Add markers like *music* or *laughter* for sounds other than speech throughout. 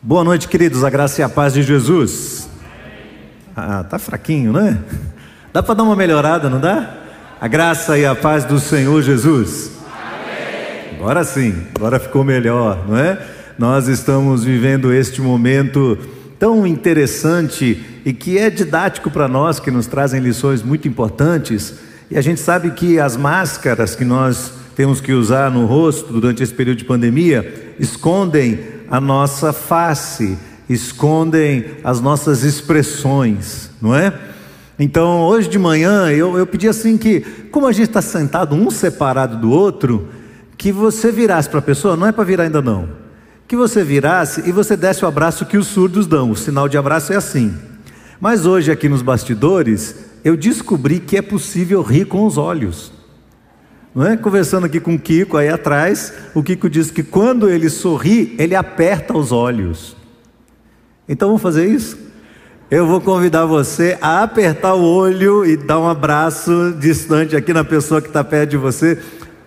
Boa noite, queridos. A graça e a paz de Jesus. Ah, tá fraquinho, né? Dá para dar uma melhorada, não dá? A graça e a paz do Senhor Jesus. Agora sim, agora ficou melhor, não é? Nós estamos vivendo este momento tão interessante e que é didático para nós, que nos trazem lições muito importantes. E a gente sabe que as máscaras que nós temos que usar no rosto durante esse período de pandemia escondem a nossa face, escondem as nossas expressões, não é? Então, hoje de manhã, eu, eu pedi assim que, como a gente está sentado um separado do outro, que você virasse para a pessoa, não é para virar ainda não, que você virasse e você desse o abraço que os surdos dão, o sinal de abraço é assim. Mas hoje, aqui nos bastidores, eu descobri que é possível rir com os olhos. É? Conversando aqui com o Kiko aí atrás, o Kiko diz que quando ele sorri, ele aperta os olhos. Então vamos fazer isso? Eu vou convidar você a apertar o olho e dar um abraço distante aqui na pessoa que está perto de você.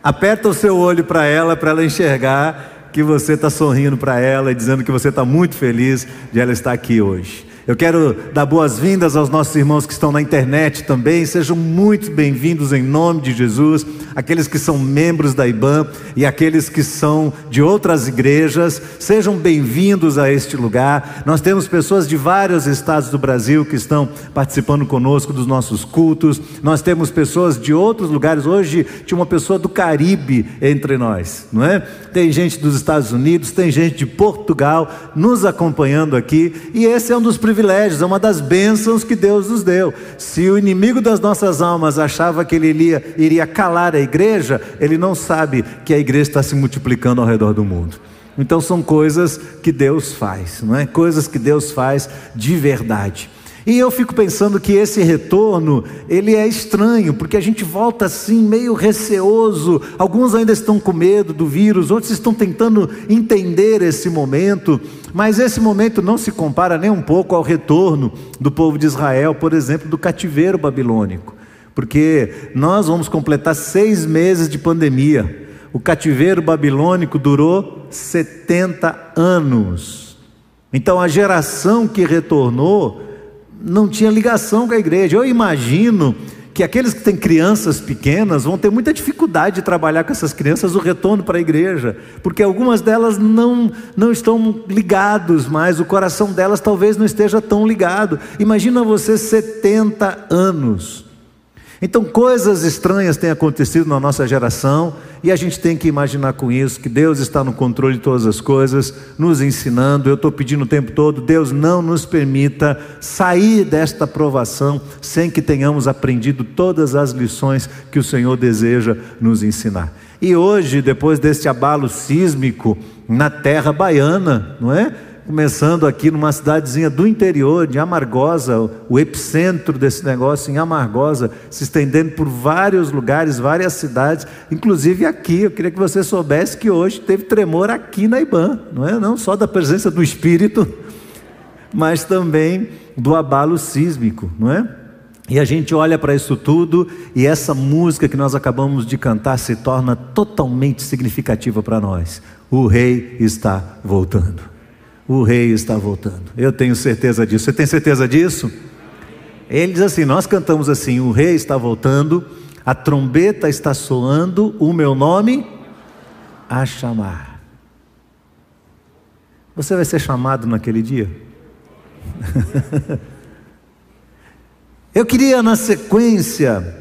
Aperta o seu olho para ela, para ela enxergar que você está sorrindo para ela e dizendo que você está muito feliz de ela estar aqui hoje. Eu quero dar boas-vindas aos nossos irmãos que estão na internet também. Sejam muito bem-vindos em nome de Jesus. Aqueles que são membros da IBAN e aqueles que são de outras igrejas, sejam bem-vindos a este lugar. Nós temos pessoas de vários estados do Brasil que estão participando conosco dos nossos cultos. Nós temos pessoas de outros lugares. Hoje tinha uma pessoa do Caribe entre nós, não é? Tem gente dos Estados Unidos, tem gente de Portugal nos acompanhando aqui, e esse é um dos privilégios, é uma das bênçãos que Deus nos deu. Se o inimigo das nossas almas achava que ele iria, iria calar a igreja, ele não sabe que a igreja está se multiplicando ao redor do mundo. Então são coisas que Deus faz, não é? Coisas que Deus faz de verdade. E eu fico pensando que esse retorno, ele é estranho, porque a gente volta assim meio receoso. Alguns ainda estão com medo do vírus, outros estão tentando entender esse momento, mas esse momento não se compara nem um pouco ao retorno do povo de Israel, por exemplo, do cativeiro babilônico, porque nós vamos completar seis meses de pandemia. O cativeiro babilônico durou 70 anos. Então a geração que retornou não tinha ligação com a igreja. Eu imagino que aqueles que têm crianças pequenas vão ter muita dificuldade de trabalhar com essas crianças o retorno para a igreja, porque algumas delas não, não estão ligados mais, o coração delas talvez não esteja tão ligado. Imagina você 70 anos então, coisas estranhas têm acontecido na nossa geração e a gente tem que imaginar com isso que Deus está no controle de todas as coisas, nos ensinando. Eu estou pedindo o tempo todo, Deus não nos permita sair desta provação sem que tenhamos aprendido todas as lições que o Senhor deseja nos ensinar. E hoje, depois deste abalo sísmico na terra baiana, não é? Começando aqui numa cidadezinha do interior, de Amargosa, o epicentro desse negócio em Amargosa, se estendendo por vários lugares, várias cidades, inclusive aqui. Eu queria que você soubesse que hoje teve tremor aqui na IBAN, não é? Não só da presença do Espírito, mas também do abalo sísmico, não é? E a gente olha para isso tudo e essa música que nós acabamos de cantar se torna totalmente significativa para nós. O rei está voltando o rei está voltando. Eu tenho certeza disso. Você tem certeza disso? Ele diz assim: Nós cantamos assim: O rei está voltando, a trombeta está soando, o meu nome a chamar. Você vai ser chamado naquele dia? *laughs* Eu queria, na sequência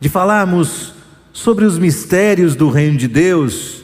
de falarmos sobre os mistérios do reino de Deus,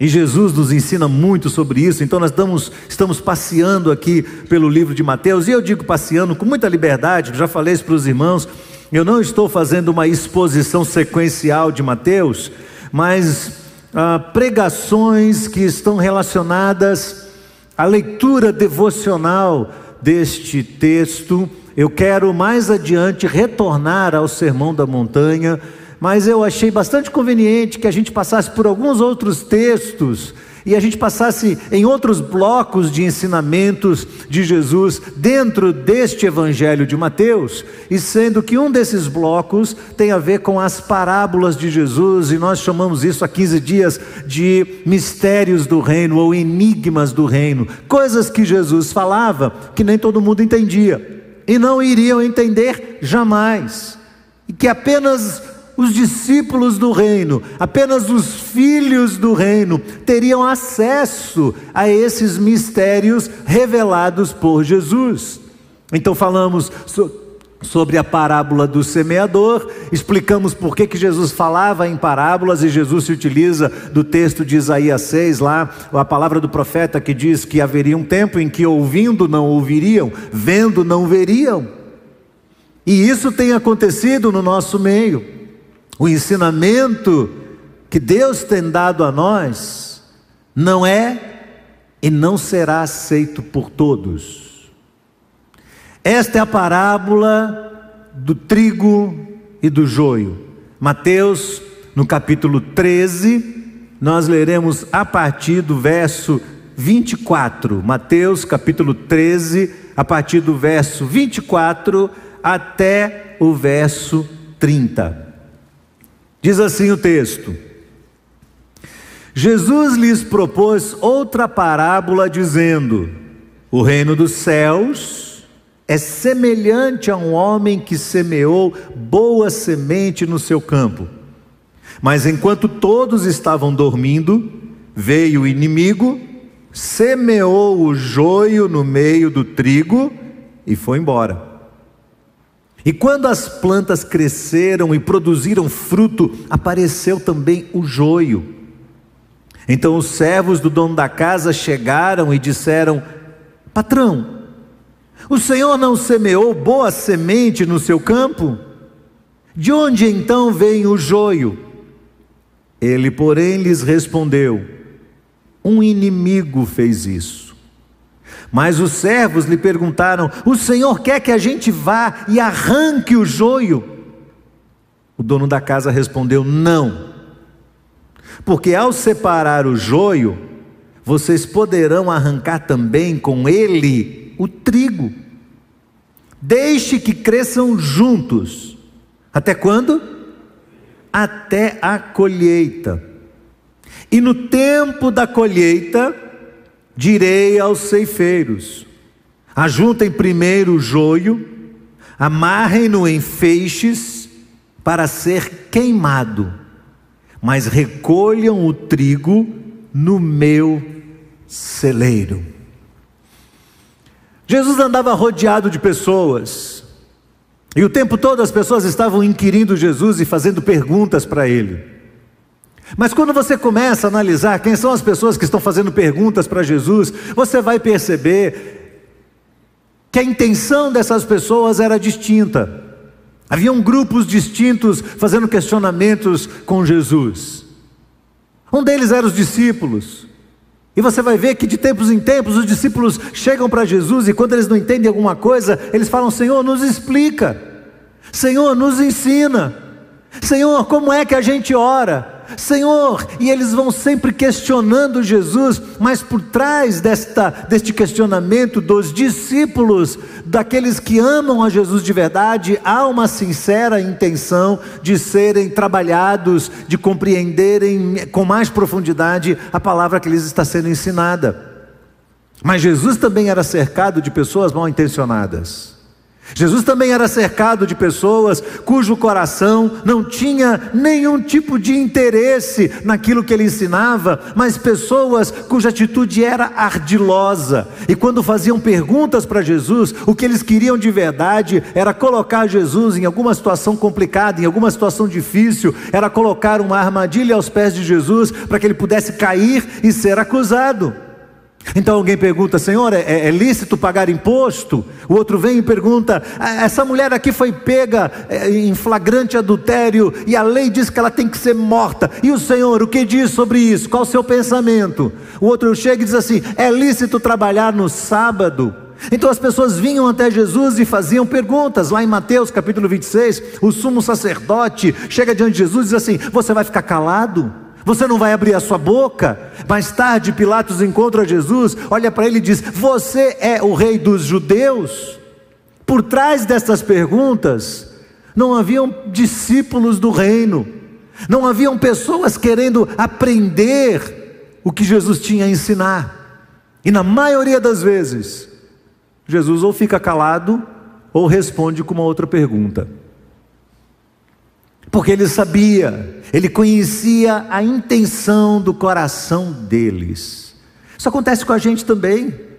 e Jesus nos ensina muito sobre isso, então nós estamos, estamos passeando aqui pelo livro de Mateus, e eu digo passeando com muita liberdade, já falei isso para os irmãos, eu não estou fazendo uma exposição sequencial de Mateus, mas ah, pregações que estão relacionadas à leitura devocional deste texto. Eu quero mais adiante retornar ao Sermão da Montanha mas eu achei bastante conveniente que a gente passasse por alguns outros textos e a gente passasse em outros blocos de ensinamentos de Jesus dentro deste Evangelho de Mateus, e sendo que um desses blocos tem a ver com as parábolas de Jesus, e nós chamamos isso há 15 dias de mistérios do reino ou enigmas do reino, coisas que Jesus falava que nem todo mundo entendia e não iriam entender jamais, e que apenas os discípulos do reino, apenas os filhos do reino teriam acesso a esses mistérios revelados por Jesus. Então falamos sobre a parábola do semeador, explicamos por que, que Jesus falava em parábolas e Jesus se utiliza do texto de Isaías 6, lá, a palavra do profeta que diz que haveria um tempo em que ouvindo não ouviriam, vendo não veriam. E isso tem acontecido no nosso meio. O ensinamento que Deus tem dado a nós não é e não será aceito por todos. Esta é a parábola do trigo e do joio. Mateus, no capítulo 13, nós leremos a partir do verso 24. Mateus, capítulo 13, a partir do verso 24 até o verso 30. Diz assim o texto: Jesus lhes propôs outra parábola, dizendo: O reino dos céus é semelhante a um homem que semeou boa semente no seu campo. Mas enquanto todos estavam dormindo, veio o inimigo, semeou o joio no meio do trigo e foi embora. E quando as plantas cresceram e produziram fruto, apareceu também o joio. Então os servos do dono da casa chegaram e disseram: Patrão, o senhor não semeou boa semente no seu campo? De onde então vem o joio? Ele, porém, lhes respondeu: Um inimigo fez isso. Mas os servos lhe perguntaram: O Senhor quer que a gente vá e arranque o joio? O dono da casa respondeu: Não, porque ao separar o joio, vocês poderão arrancar também com ele o trigo. Deixe que cresçam juntos. Até quando? Até a colheita. E no tempo da colheita, direi aos ceifeiros: ajuntem primeiro o joio, amarrem-no em feixes para ser queimado, mas recolham o trigo no meu celeiro. Jesus andava rodeado de pessoas, e o tempo todo as pessoas estavam inquirindo Jesus e fazendo perguntas para ele. Mas quando você começa a analisar quem são as pessoas que estão fazendo perguntas para Jesus, você vai perceber que a intenção dessas pessoas era distinta. Haviam grupos distintos fazendo questionamentos com Jesus. Um deles era os discípulos. E você vai ver que de tempos em tempos os discípulos chegam para Jesus e quando eles não entendem alguma coisa, eles falam: Senhor, nos explica. Senhor, nos ensina. Senhor, como é que a gente ora? Senhor, e eles vão sempre questionando Jesus, mas por trás desta, deste questionamento dos discípulos, daqueles que amam a Jesus de verdade, há uma sincera intenção de serem trabalhados, de compreenderem com mais profundidade a palavra que lhes está sendo ensinada. Mas Jesus também era cercado de pessoas mal intencionadas. Jesus também era cercado de pessoas cujo coração não tinha nenhum tipo de interesse naquilo que ele ensinava, mas pessoas cuja atitude era ardilosa. E quando faziam perguntas para Jesus, o que eles queriam de verdade era colocar Jesus em alguma situação complicada, em alguma situação difícil, era colocar uma armadilha aos pés de Jesus para que ele pudesse cair e ser acusado. Então alguém pergunta, Senhor, é, é, lícito pagar imposto? O outro vem e pergunta, ah, essa mulher aqui foi pega é, em flagrante adultério e a lei diz que ela tem que ser morta. E o Senhor, o que diz sobre isso? Qual o seu pensamento? O outro chega e diz assim: é lícito trabalhar no sábado? Então as pessoas vinham até Jesus e faziam perguntas. Lá em Mateus capítulo 26, o sumo sacerdote chega diante de Jesus e diz assim: Você vai ficar calado? Você não vai abrir a sua boca? Mais tarde, Pilatos encontra Jesus, olha para ele e diz: Você é o rei dos judeus? Por trás dessas perguntas, não haviam discípulos do reino, não haviam pessoas querendo aprender o que Jesus tinha a ensinar. E na maioria das vezes, Jesus ou fica calado ou responde com uma outra pergunta. Porque ele sabia, ele conhecia a intenção do coração deles. Isso acontece com a gente também.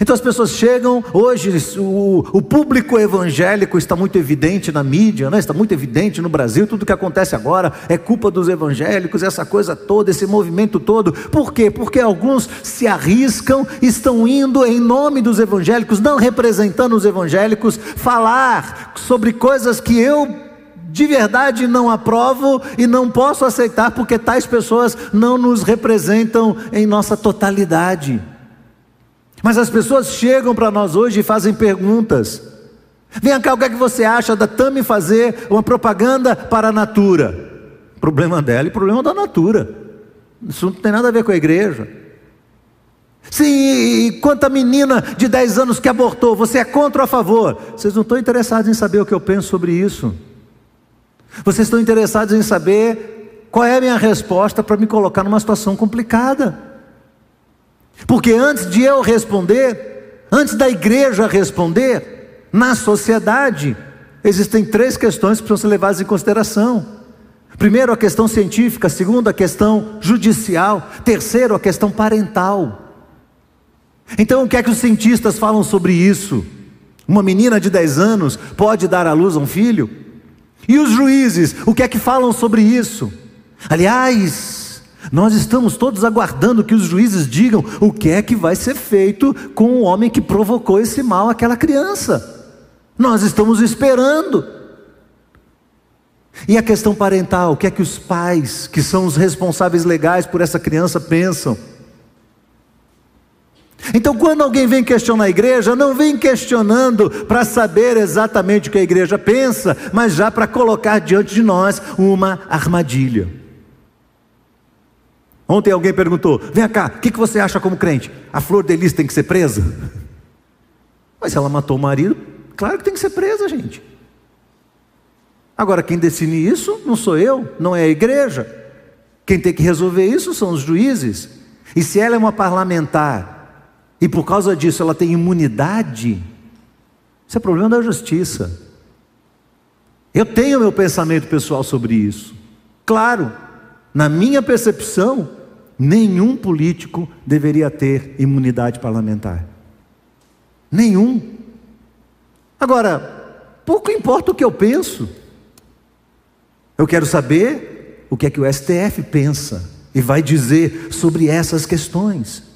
Então as pessoas chegam, hoje o, o, público evangélico está muito evidente na mídia, né? está muito evidente no Brasil, tudo que acontece agora é culpa dos evangélicos, essa coisa toda, esse movimento todo. Por quê? Porque alguns se arriscam, estão indo em nome dos evangélicos, não representando os evangélicos, falar sobre coisas que eu de verdade não aprovo e não posso aceitar, porque tais pessoas não nos representam em nossa totalidade. Mas as pessoas chegam para nós hoje e fazem perguntas. Vem cá, o que é que você acha da Tami fazer uma propaganda para a Natura? Problema dela e problema da Natura. Isso não tem nada a ver com a igreja. Sim, e quanto a menina de 10 anos que abortou, você é contra ou a favor? Vocês não estão interessados em saber o que eu penso sobre isso. Vocês estão interessados em saber qual é a minha resposta para me colocar numa situação complicada. Porque antes de eu responder, antes da igreja responder, na sociedade, existem três questões que precisam ser levadas em consideração. Primeiro, a questão científica, segundo, a questão judicial, terceiro, a questão parental. Então, o que é que os cientistas falam sobre isso? Uma menina de 10 anos pode dar à luz a um filho? E os juízes, o que é que falam sobre isso? Aliás, nós estamos todos aguardando que os juízes digam o que é que vai ser feito com o homem que provocou esse mal àquela criança. Nós estamos esperando. E a questão parental, o que é que os pais, que são os responsáveis legais por essa criança, pensam? Então, quando alguém vem questionar a igreja, não vem questionando para saber exatamente o que a igreja pensa, mas já para colocar diante de nós uma armadilha. Ontem alguém perguntou: vem cá, o que, que você acha como crente? A flor de lis tem que ser presa? Mas ela matou o marido, claro que tem que ser presa, gente. Agora, quem define isso não sou eu, não é a igreja. Quem tem que resolver isso são os juízes. E se ela é uma parlamentar e por causa disso ela tem imunidade, isso é problema da justiça. Eu tenho meu pensamento pessoal sobre isso. Claro, na minha percepção, nenhum político deveria ter imunidade parlamentar. Nenhum. Agora, pouco importa o que eu penso. Eu quero saber o que é que o STF pensa e vai dizer sobre essas questões.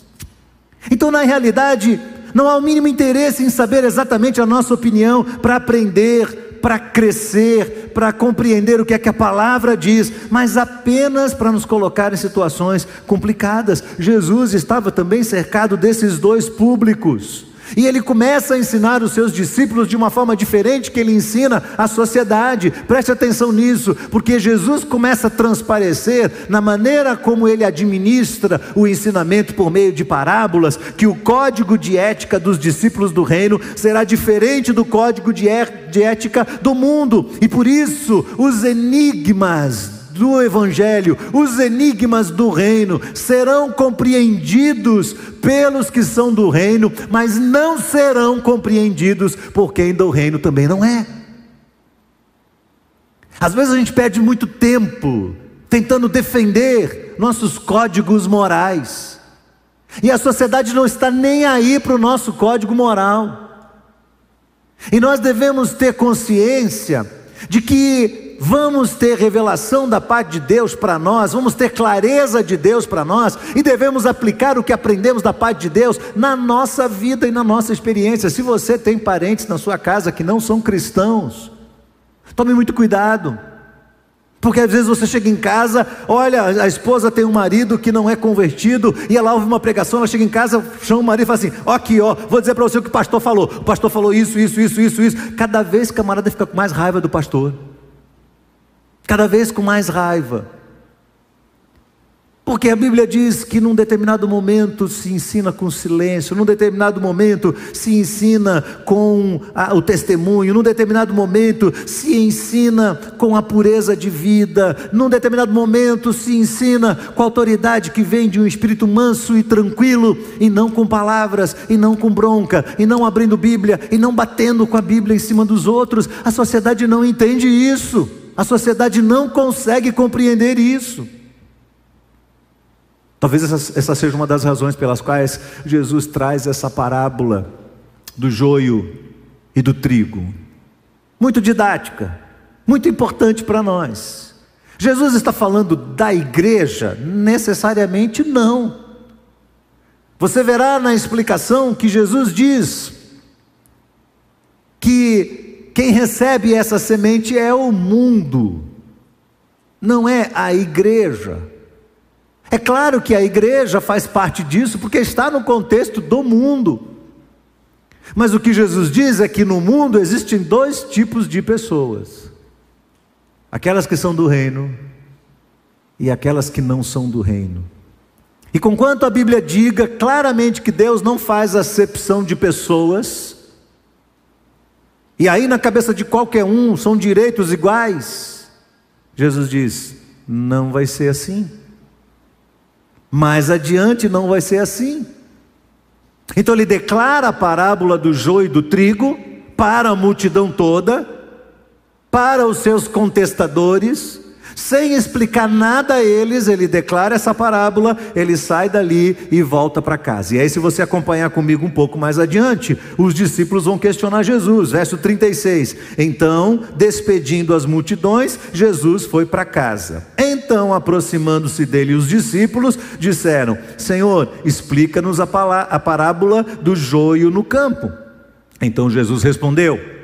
Então, na realidade, não há o mínimo interesse em saber exatamente a nossa opinião para aprender para crescer, para compreender o que é que a palavra diz, mas apenas para nos colocar em situações complicadas. Jesus estava também cercado desses dois públicos. E ele começa a ensinar os seus discípulos de uma forma diferente que ele ensina a sociedade. Preste atenção nisso, porque Jesus começa a transparecer na maneira como ele administra o ensinamento por meio de parábolas, que o código de ética dos discípulos do reino será diferente do código de ética do mundo. E por isso, os enigmas do Evangelho, os enigmas do reino serão compreendidos pelos que são do reino, mas não serão compreendidos por quem do reino também não é. Às vezes a gente perde muito tempo tentando defender nossos códigos morais, e a sociedade não está nem aí para o nosso código moral. E nós devemos ter consciência de que vamos ter revelação da parte de Deus para nós, vamos ter clareza de Deus para nós e devemos aplicar o que aprendemos da parte de Deus na nossa vida e na nossa experiência. Se você tem parentes na sua casa que não são cristãos, tome muito cuidado. Porque às vezes você chega em casa, olha, a esposa tem um marido que não é convertido, e ela ouve uma pregação, ela chega em casa, chama o marido e fala assim: ó, aqui, ó, vou dizer para você o que o pastor falou. O pastor falou isso, isso, isso, isso, isso. Cada vez camarada fica com mais raiva do pastor cada vez com mais raiva. Porque a Bíblia diz que num determinado momento se ensina com silêncio, num determinado momento se ensina com a, o testemunho, num determinado momento se ensina com a pureza de vida, num determinado momento se ensina com a autoridade que vem de um espírito manso e tranquilo, e não com palavras, e não com bronca, e não abrindo Bíblia, e não batendo com a Bíblia em cima dos outros. A sociedade não entende isso, a sociedade não consegue compreender isso. Talvez essa, essa seja uma das razões pelas quais Jesus traz essa parábola do joio e do trigo. Muito didática, muito importante para nós. Jesus está falando da igreja? Necessariamente não. Você verá na explicação que Jesus diz que quem recebe essa semente é o mundo, não é a igreja. É claro que a igreja faz parte disso, porque está no contexto do mundo. Mas o que Jesus diz é que no mundo existem dois tipos de pessoas: aquelas que são do reino e aquelas que não são do reino. E conquanto a Bíblia diga claramente que Deus não faz acepção de pessoas, e aí na cabeça de qualquer um são direitos iguais, Jesus diz: não vai ser assim. Mais adiante não vai ser assim. Então ele declara a parábola do joio e do trigo para a multidão toda, para os seus contestadores, sem explicar nada a eles, ele declara essa parábola, ele sai dali e volta para casa. E aí, se você acompanhar comigo um pouco mais adiante, os discípulos vão questionar Jesus, verso 36. Então, despedindo as multidões, Jesus foi para casa. Então, aproximando-se dele, os discípulos disseram: Senhor, explica-nos a, parábola do joio no campo. Então Jesus respondeu: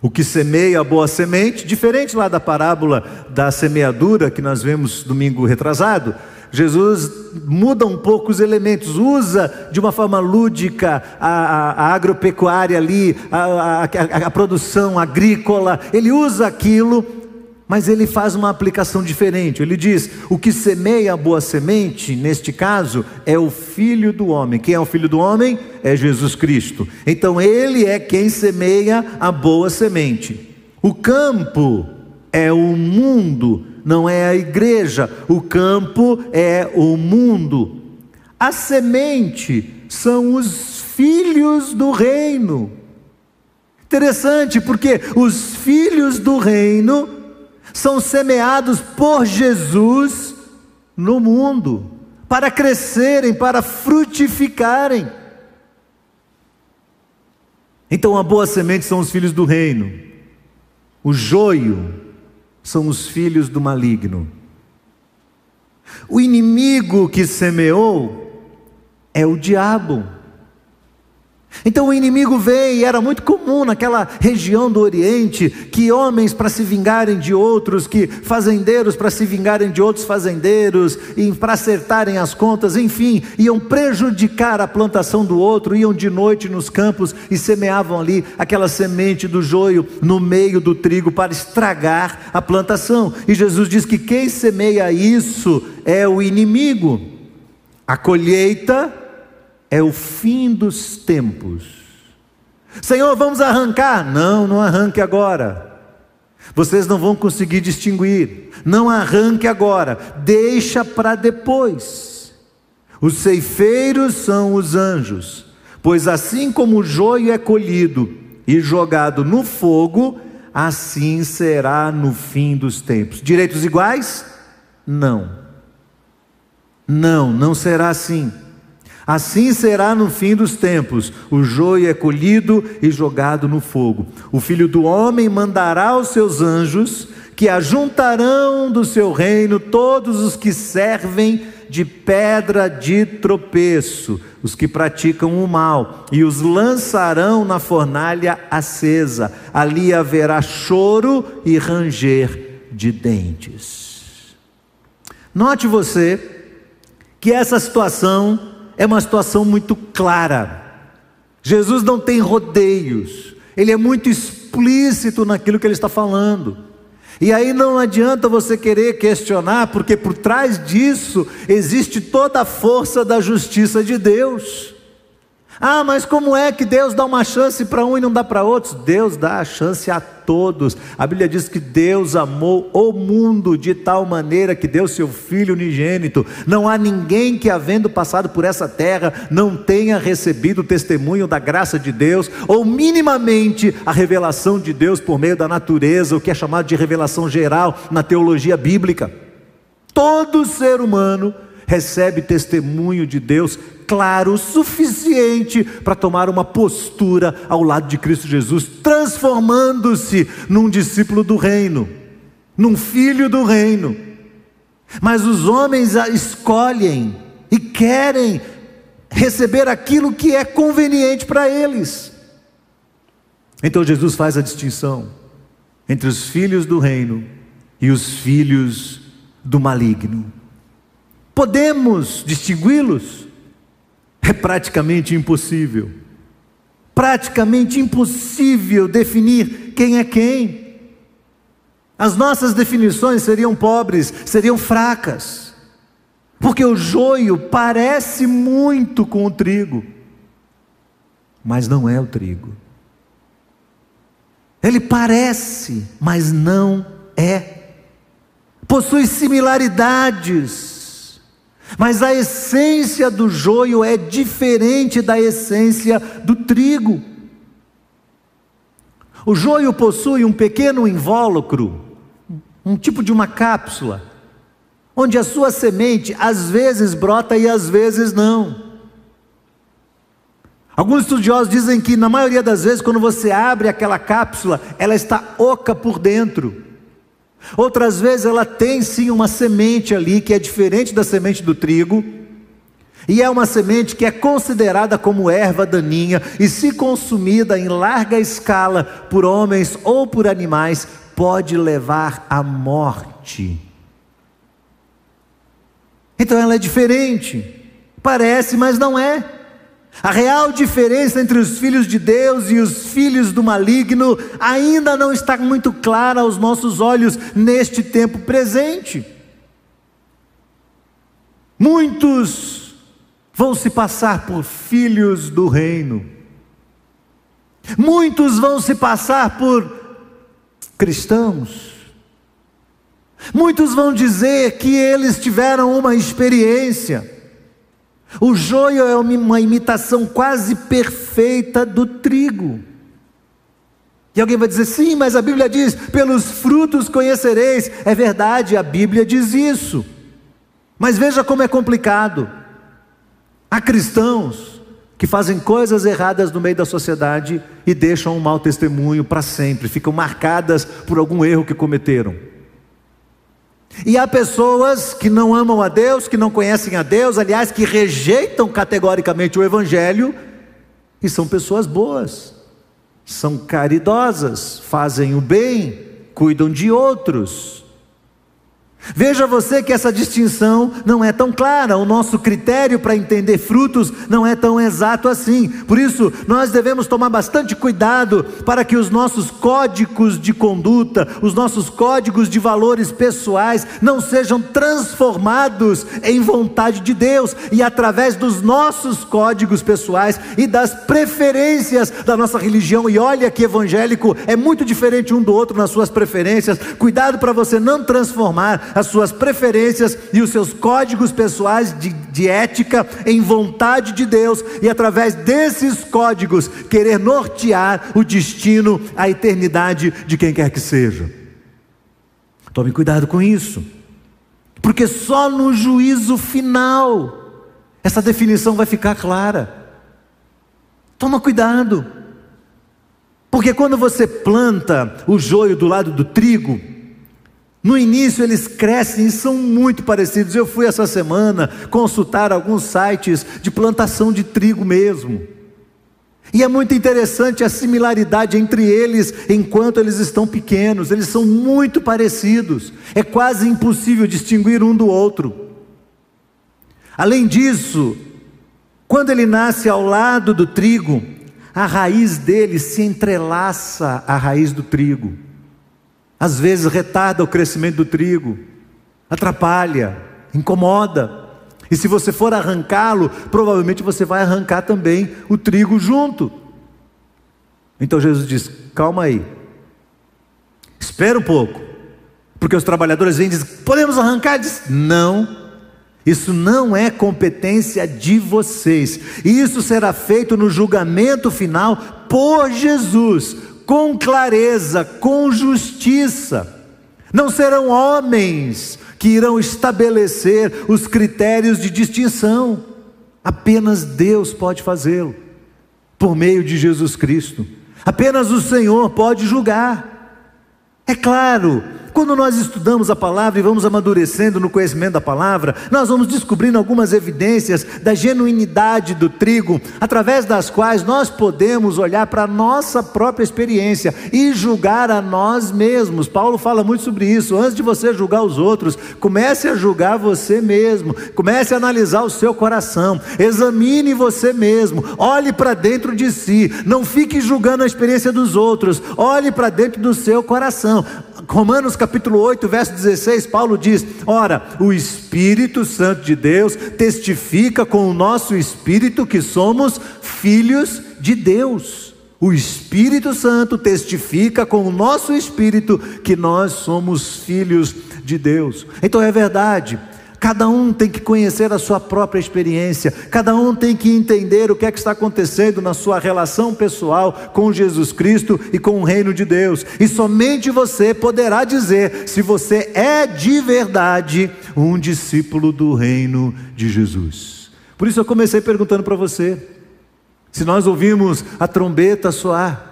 o que semeia a boa semente, diferente lá da parábola da semeadura que nós vemos domingo retrasado, Jesus muda um pouco os elementos, usa de uma forma lúdica a, a, a agropecuária ali, a, a produção agrícola, ele usa aquilo mas ele faz uma aplicação diferente. Ele diz: o que semeia a boa semente, neste caso, é o filho do homem. Quem é o filho do homem? É Jesus Cristo. Então ele é quem semeia a boa semente. O campo é o mundo, não é a igreja. O campo é o mundo. A semente são os filhos do reino. Interessante, porque os filhos do reino são semeados por Jesus no mundo, para crescerem, para frutificarem. Então, a boa semente são os filhos do reino, o joio são os filhos do maligno. O inimigo que semeou é o diabo. Então o inimigo vem, e era muito comum naquela região do Oriente, que homens para se vingarem de outros, que fazendeiros para se vingarem de outros fazendeiros, e para acertarem as contas, enfim, iam prejudicar a plantação do outro, iam de noite nos campos e semeavam ali aquela semente do joio no meio do trigo para estragar a plantação. E Jesus diz que quem semeia isso é o inimigo. A colheita é o fim dos tempos. Senhor, vamos arrancar? Não, não arranque agora. Vocês não vão conseguir distinguir. Não arranque agora, deixa para depois. Os ceifeiros são os anjos, pois assim como o joio é colhido e jogado no fogo, assim será no fim dos tempos. Direitos iguais? Não. Não, não será assim. Assim será no fim dos tempos: o joio é colhido e jogado no fogo. O filho do homem mandará os seus anjos, que ajuntarão do seu reino todos os que servem de pedra de tropeço, os que praticam o mal, e os lançarão na fornalha acesa. Ali haverá choro e ranger de dentes. Note você que essa situação é uma situação muito clara. Jesus não tem rodeios, ele é muito explícito naquilo que ele está falando. E aí não adianta você querer questionar, porque por trás disso existe toda a força da justiça de Deus. Ah, mas como é que Deus dá uma chance para um e não dá para outros? Deus dá a chance a todos. A Bíblia diz que Deus amou o mundo de tal maneira que deu seu Filho unigênito. Não há ninguém que, havendo passado por essa terra, não tenha recebido o testemunho da graça de Deus, ou minimamente a revelação de Deus por meio da natureza, o que é chamado de revelação geral na teologia bíblica. Todo ser humano recebe testemunho de Deus claro o suficiente para tomar uma postura ao lado de Cristo Jesus, transformando-se num discípulo do reino, num filho do reino. Mas os homens escolhem e querem receber aquilo que é conveniente para eles. Então Jesus faz a distinção entre os filhos do reino e os filhos do maligno. Podemos distingui-los? é praticamente impossível. Praticamente impossível definir quem é quem. As nossas definições seriam pobres, seriam fracas, porque o joio parece muito com o trigo, mas não é o trigo. Ele parece, mas não é. Possui similaridades, mas a essência do joio é diferente da essência do trigo. O joio possui um pequeno invólucro, um tipo de uma cápsula, onde a sua semente às vezes brota e às vezes não. Alguns estudiosos dizem que, na maioria das vezes, quando você abre aquela cápsula, ela está oca por dentro. Outras vezes ela tem sim uma semente ali que é diferente da semente do trigo, e é uma semente que é considerada como erva daninha e, se consumida em larga escala por homens ou por animais, pode levar à morte. Então ela é diferente, parece, mas não é. A real diferença entre os filhos de Deus e os filhos do maligno ainda não está muito clara aos nossos olhos neste tempo presente. Muitos vão se passar por filhos do reino, muitos vão se passar por cristãos, muitos vão dizer que eles tiveram uma experiência o joio é uma imitação quase perfeita do trigo. E alguém vai dizer, sim, mas a Bíblia diz: pelos frutos conhecereis. É verdade, a Bíblia diz isso. Mas veja como é complicado. Há cristãos que fazem coisas erradas no meio da sociedade e deixam um mau testemunho para sempre, ficam marcadas por algum erro que cometeram. E há pessoas que não amam a Deus, que não conhecem a Deus, aliás, que rejeitam categoricamente o Evangelho, e são pessoas boas, são caridosas, fazem o bem, cuidam de outros, Veja você que essa distinção não é tão clara, o nosso critério para entender frutos não é tão exato assim. Por isso, nós devemos tomar bastante cuidado para que os nossos códigos de conduta, os nossos códigos de valores pessoais não sejam transformados em vontade de Deus e através dos nossos códigos pessoais e das preferências da nossa religião. E olha que evangélico é muito diferente um do outro nas suas preferências. Cuidado para você não transformar as suas preferências e os seus códigos pessoais de, de ética em vontade de Deus e através desses códigos querer nortear o destino, a eternidade de quem quer que seja. Tome cuidado com isso, porque só no juízo final essa definição vai ficar clara. Toma cuidado, porque quando você planta o joio do lado do trigo, no início eles crescem e são muito parecidos. Eu fui essa semana consultar alguns sites de plantação de trigo mesmo. E é muito interessante a similaridade entre eles enquanto eles estão pequenos, eles são muito parecidos, é quase impossível distinguir um do outro. Além disso, quando ele nasce ao lado do trigo, a raiz dele se entrelaça à raiz do trigo. Às vezes retarda o crescimento do trigo, atrapalha, incomoda. E se você for arrancá-lo, provavelmente você vai arrancar também o trigo junto. Então Jesus diz: calma aí, espera um pouco, porque os trabalhadores vêm e dizem: podemos arrancar? Diz: não, isso não é competência de vocês, isso será feito no julgamento final por Jesus, com clareza, com justiça. Não serão homens que irão estabelecer os critérios de distinção. Apenas Deus pode fazê-lo, por meio de Jesus Cristo. Apenas o Senhor pode julgar. É claro quando nós estudamos a palavra e vamos amadurecendo no conhecimento da palavra, nós vamos descobrindo algumas evidências da genuinidade do trigo, através das quais nós podemos olhar para a nossa própria experiência e julgar a nós mesmos. Paulo fala muito sobre isso. Antes de você julgar os outros, comece a julgar você mesmo, comece a analisar o seu coração, examine você mesmo, olhe para dentro de si, não fique julgando a experiência dos outros, olhe para dentro do seu coração. Romanos capítulo 8, verso 16, Paulo diz: Ora, o Espírito Santo de Deus testifica com o nosso espírito que somos filhos de Deus. O Espírito Santo testifica com o nosso espírito que nós somos filhos de Deus. Então é verdade, Cada um tem que conhecer a sua própria experiência, cada um tem que entender o que é que está acontecendo na sua relação pessoal com Jesus Cristo e com o reino de Deus. E somente você poderá dizer se você é de verdade um discípulo do reino de Jesus. Por isso eu comecei perguntando para você: se nós ouvimos a trombeta soar,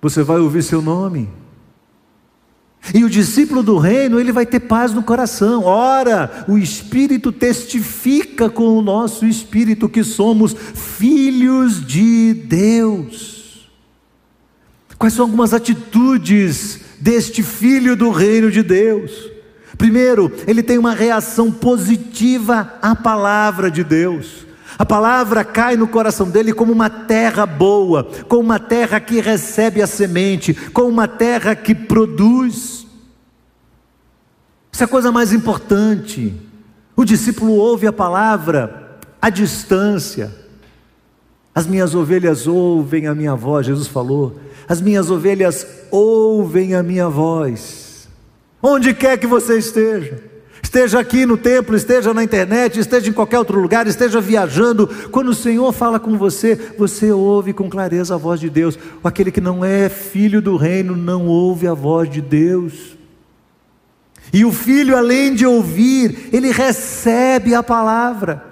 você vai ouvir seu nome? E o discípulo do reino, ele vai ter paz no coração. Ora, o Espírito testifica com o nosso espírito que somos filhos de Deus. Quais são algumas atitudes deste filho do reino de Deus? Primeiro, ele tem uma reação positiva à palavra de Deus. A palavra cai no coração dele como uma terra boa, como uma terra que recebe a semente, como uma terra que produz. Isso é a coisa mais importante. O discípulo ouve a palavra à distância. As minhas ovelhas ouvem a minha voz, Jesus falou. As minhas ovelhas ouvem a minha voz. Onde quer que você esteja. Esteja aqui no templo, esteja na internet, esteja em qualquer outro lugar, esteja viajando. Quando o Senhor fala com você, você ouve com clareza a voz de Deus. Aquele que não é filho do reino não ouve a voz de Deus. E o filho, além de ouvir, ele recebe a palavra.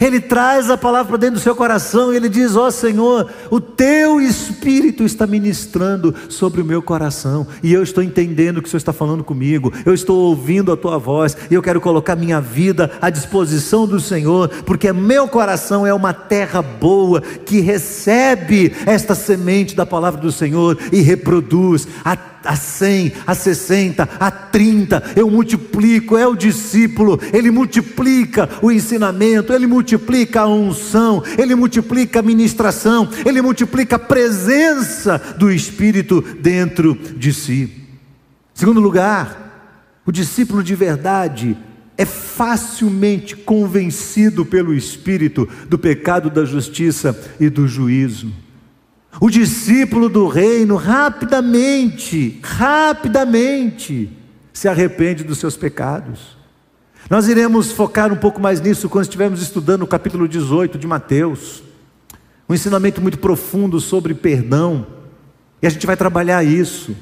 Ele traz a palavra para dentro do seu coração e ele diz: Ó oh, Senhor, o teu espírito está ministrando sobre o meu coração e eu estou entendendo o que o Senhor está falando comigo, eu estou ouvindo a tua voz e eu quero colocar minha vida à disposição do Senhor, porque meu coração é uma terra boa que recebe esta semente da palavra do Senhor e reproduz a 100, a 60, a 30, eu multiplico, é o discípulo, ele multiplica o ensinamento, ele multiplica a unção, ele multiplica a ministração, ele multiplica a presença do Espírito dentro de si. Segundo lugar, o discípulo de verdade é facilmente convencido pelo Espírito do pecado, da justiça e do juízo. O discípulo do reino rapidamente, rapidamente se arrepende dos seus pecados. Nós iremos focar um pouco mais nisso quando estivermos estudando o capítulo 18 de Mateus. Um ensinamento muito profundo sobre perdão. E a gente vai trabalhar isso.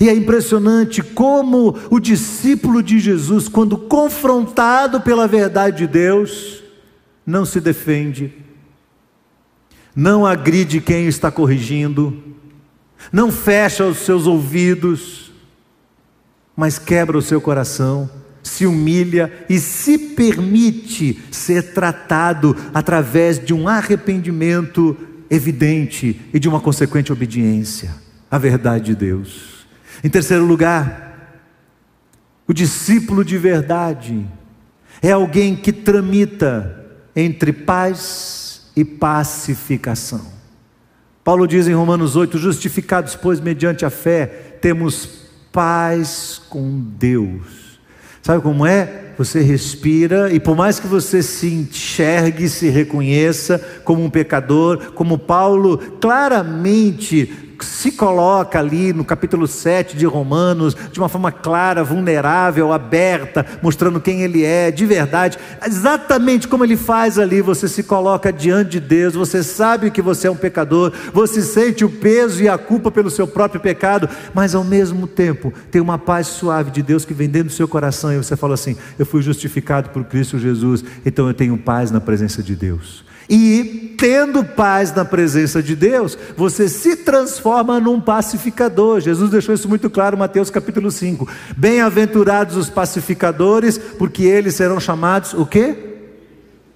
E é impressionante como o discípulo de Jesus, quando confrontado pela verdade de Deus, não se defende, não agride quem está corrigindo, não fecha os seus ouvidos, mas quebra o seu coração, se humilha e se permite ser tratado através de um arrependimento evidente e de uma consequente obediência à verdade de Deus. Em terceiro lugar, o discípulo de verdade é alguém que tramita entre paz e pacificação. Paulo diz em Romanos 8: justificados, pois, mediante a fé, temos paz com Deus. Sabe como é? Você respira e por mais que você se enxergue, se reconheça como um pecador, como Paulo claramente se coloca ali no capítulo 7 de Romanos, de uma forma clara, vulnerável, aberta, mostrando quem ele é, de verdade, exatamente como ele faz ali, você se coloca diante de Deus, você sabe que você é um pecador, você sente o peso e a culpa pelo seu próprio pecado, mas ao mesmo tempo tem uma paz suave de Deus que vem dentro do seu coração e você fala assim: Eu fui justificado por Cristo Jesus, então eu tenho paz na presença de Deus. E tendo paz na presença de Deus, você se transforma num pacificador. Jesus deixou isso muito claro Mateus capítulo 5. Bem-aventurados os pacificadores, porque eles serão chamados o quê?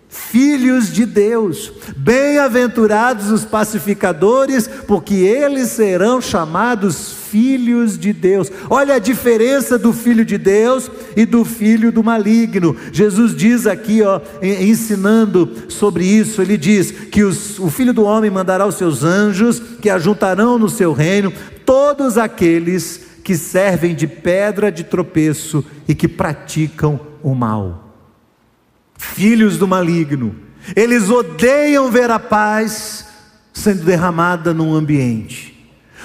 filhos de Deus. Bem-aventurados os pacificadores, porque eles serão chamados filhos de Deus. Olha a diferença do filho de Deus e do filho do maligno. Jesus diz aqui, ó, ensinando sobre isso, ele diz que os, o filho do homem mandará os seus anjos, que ajuntarão no seu reino todos aqueles que servem de pedra de tropeço e que praticam o mal filhos do maligno. Eles odeiam ver a paz sendo derramada num ambiente.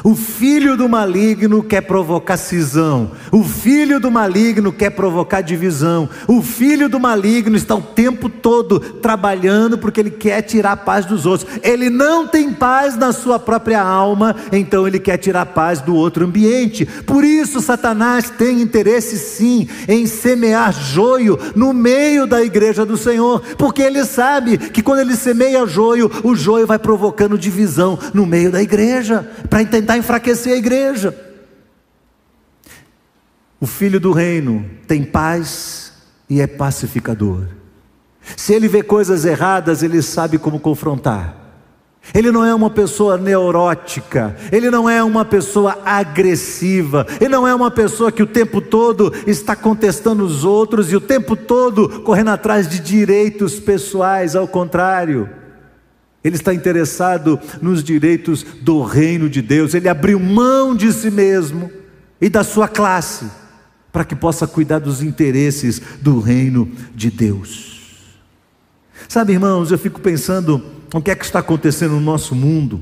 O filho do maligno quer provocar cisão. O filho do maligno quer provocar divisão. O filho do maligno está o tempo todo trabalhando porque ele quer tirar a paz dos outros. Ele não tem paz na sua própria alma, então ele quer tirar a paz do outro ambiente. Por isso, Satanás tem interesse sim em semear joio no meio da igreja do Senhor, porque ele sabe que quando ele semeia joio, o joio vai provocando divisão no meio da igreja, para tentar tentar enfraquecer a igreja. O filho do reino tem paz e é pacificador. Se ele vê coisas erradas, ele sabe como confrontar. Ele não é uma pessoa neurótica, ele não é uma pessoa agressiva, ele não é uma pessoa que o tempo todo está contestando os outros e o tempo todo correndo atrás de direitos pessoais, ao contrário. Ele está interessado nos direitos do reino de Deus. Ele abriu mão de si mesmo e da sua classe para que possa cuidar dos interesses do reino de Deus. Sabe, irmãos, eu fico pensando o que é que está acontecendo no nosso mundo.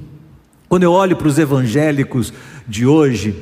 Quando eu olho para os evangélicos de hoje,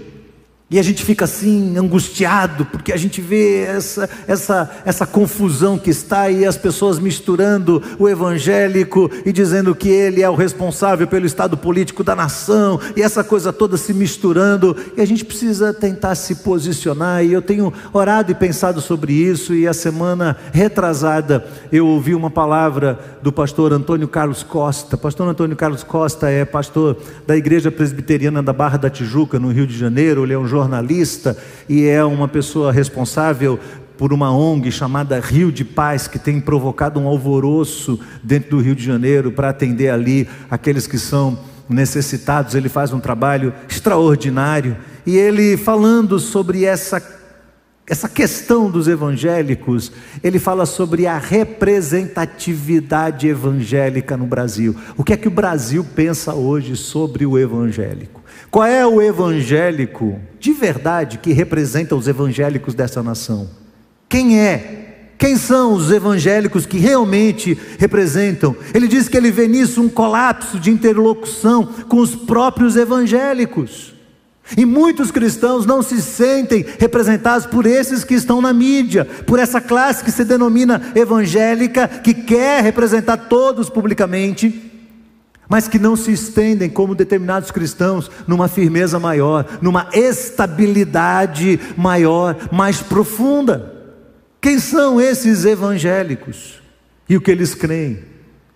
e a gente fica assim angustiado, porque a gente vê essa, essa, essa confusão que está aí, as pessoas misturando o evangélico e dizendo que ele é o responsável pelo estado político da nação, e essa coisa toda se misturando, e a gente precisa tentar se posicionar. E eu tenho orado e pensado sobre isso, e a semana retrasada eu ouvi uma palavra do pastor Antônio Carlos Costa. Pastor Antônio Carlos Costa é pastor da Igreja Presbiteriana da Barra da Tijuca, no Rio de Janeiro, ele é um jornalista e é uma pessoa responsável por uma ONG chamada Rio de Paz, que tem provocado um alvoroço dentro do Rio de Janeiro para atender ali aqueles que são necessitados. Ele faz um trabalho extraordinário. E ele falando sobre essa essa questão dos evangélicos, ele fala sobre a representatividade evangélica no Brasil. O que é que o Brasil pensa hoje sobre o evangélico? Qual é o evangélico de verdade que representa os evangélicos dessa nação? Quem é? Quem são os evangélicos que realmente representam? Ele diz que ele vê nisso um colapso de interlocução com os próprios evangélicos. E muitos cristãos não se sentem representados por esses que estão na mídia, por essa classe que se denomina evangélica, que quer representar todos publicamente, mas que não se estendem como determinados cristãos numa firmeza maior, numa estabilidade maior, mais profunda. Quem são esses evangélicos? E o que eles creem?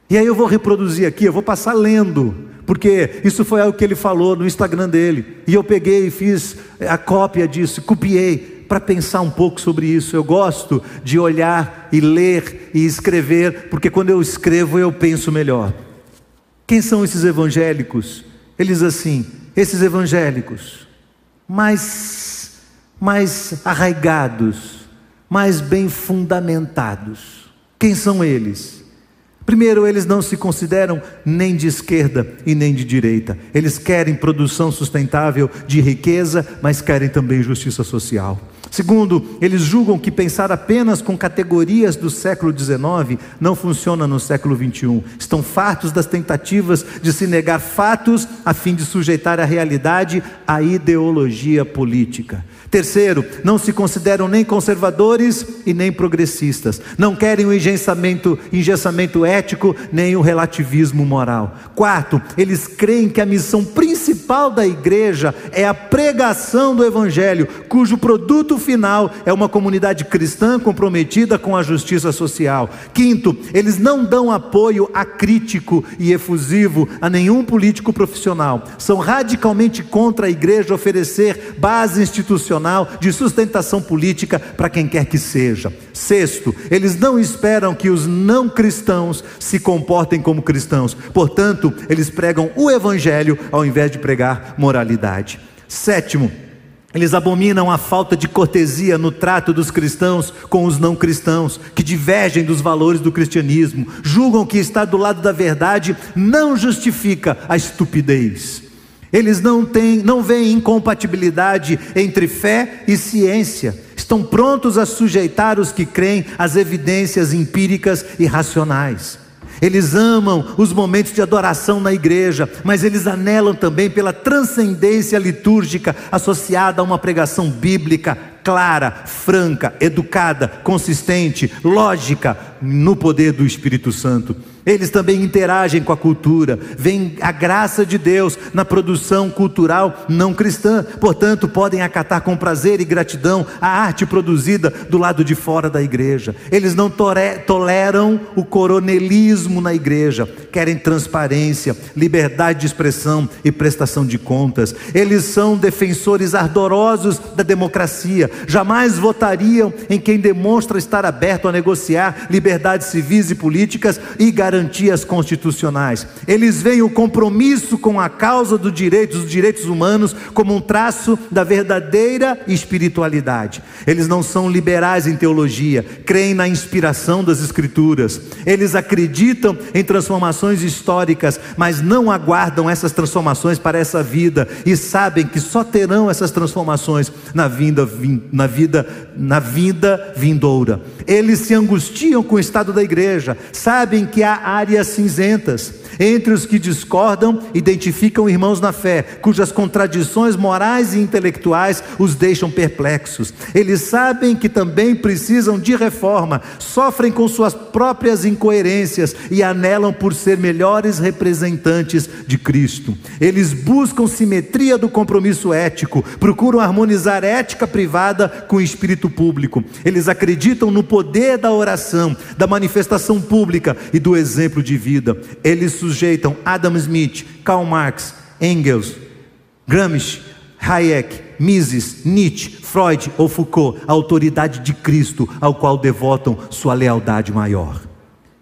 E aí eu vou reproduzir aqui, eu vou passar lendo, porque isso foi algo que ele falou no Instagram dele. E eu peguei e fiz a cópia disso, copiei para pensar um pouco sobre isso. Eu gosto de olhar e ler e escrever, porque quando eu escrevo eu penso melhor. Quem são esses evangélicos? Eles assim, esses evangélicos mais mais arraigados, mais bem fundamentados. Quem são eles? Primeiro, eles não se consideram nem de esquerda e nem de direita. Eles querem produção sustentável de riqueza, mas querem também justiça social. Segundo, eles julgam que pensar apenas com categorias do século XIX não funciona no século XXI. Estão fartos das tentativas de se negar fatos a fim de sujeitar a realidade à ideologia política. Terceiro, não se consideram nem conservadores e nem progressistas. Não querem o engessamento, engessamento ético nem o relativismo moral. Quarto, eles creem que a missão principal da igreja é a pregação do evangelho, cujo produto final é uma comunidade cristã comprometida com a justiça social. Quinto, eles não dão apoio acrítico e efusivo a nenhum político profissional. São radicalmente contra a igreja oferecer base institucional de sustentação política para quem quer que seja. Sexto, eles não esperam que os não cristãos se comportem como cristãos. Portanto, eles pregam o evangelho ao invés de pregar moralidade. Sétimo, eles abominam a falta de cortesia no trato dos cristãos com os não cristãos, que divergem dos valores do cristianismo, julgam que estar do lado da verdade não justifica a estupidez. Eles não têm, não veem incompatibilidade entre fé e ciência. Estão prontos a sujeitar os que creem às evidências empíricas e racionais. Eles amam os momentos de adoração na igreja, mas eles anelam também pela transcendência litúrgica associada a uma pregação bíblica clara, franca, educada, consistente, lógica, no poder do Espírito Santo. Eles também interagem com a cultura, veem a graça de Deus na produção cultural não cristã, portanto, podem acatar com prazer e gratidão a arte produzida do lado de fora da igreja. Eles não toleram o coronelismo na igreja, querem transparência, liberdade de expressão e prestação de contas. Eles são defensores ardorosos da democracia, jamais votariam em quem demonstra estar aberto a negociar liberdades civis e políticas e garantir garantias constitucionais. Eles veem o compromisso com a causa do direito, dos direitos humanos como um traço da verdadeira espiritualidade. Eles não são liberais em teologia, creem na inspiração das escrituras. Eles acreditam em transformações históricas, mas não aguardam essas transformações para essa vida e sabem que só terão essas transformações na vinda na vida na vida vindoura. Eles se angustiam com o estado da igreja, sabem que há áreas cinzentas. Entre os que discordam, identificam irmãos na fé, cujas contradições morais e intelectuais os deixam perplexos. Eles sabem que também precisam de reforma, sofrem com suas próprias incoerências e anelam por ser melhores representantes de Cristo. Eles buscam simetria do compromisso ético, procuram harmonizar ética privada com o espírito público. Eles acreditam no poder da oração, da manifestação pública e do exemplo de vida. Eles sujeitam Adam Smith, Karl Marx, Engels, Gramsci, Hayek, Mises, Nietzsche, Freud ou Foucault, a autoridade de Cristo, ao qual devotam sua lealdade maior.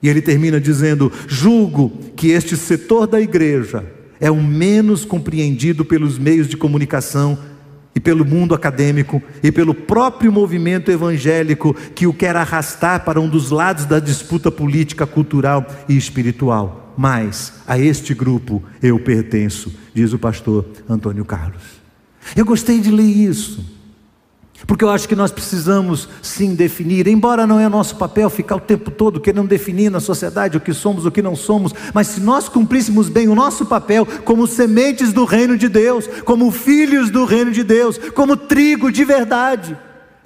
E ele termina dizendo: julgo que este setor da igreja é o menos compreendido pelos meios de comunicação e pelo mundo acadêmico e pelo próprio movimento evangélico que o quer arrastar para um dos lados da disputa política, cultural e espiritual. Mas a este grupo eu pertenço, diz o pastor Antônio Carlos. Eu gostei de ler isso. Porque eu acho que nós precisamos sim definir, embora não é nosso papel ficar o tempo todo querendo definir na sociedade o que somos, o que não somos, mas se nós cumpríssemos bem o nosso papel como sementes do reino de Deus, como filhos do reino de Deus, como trigo de verdade,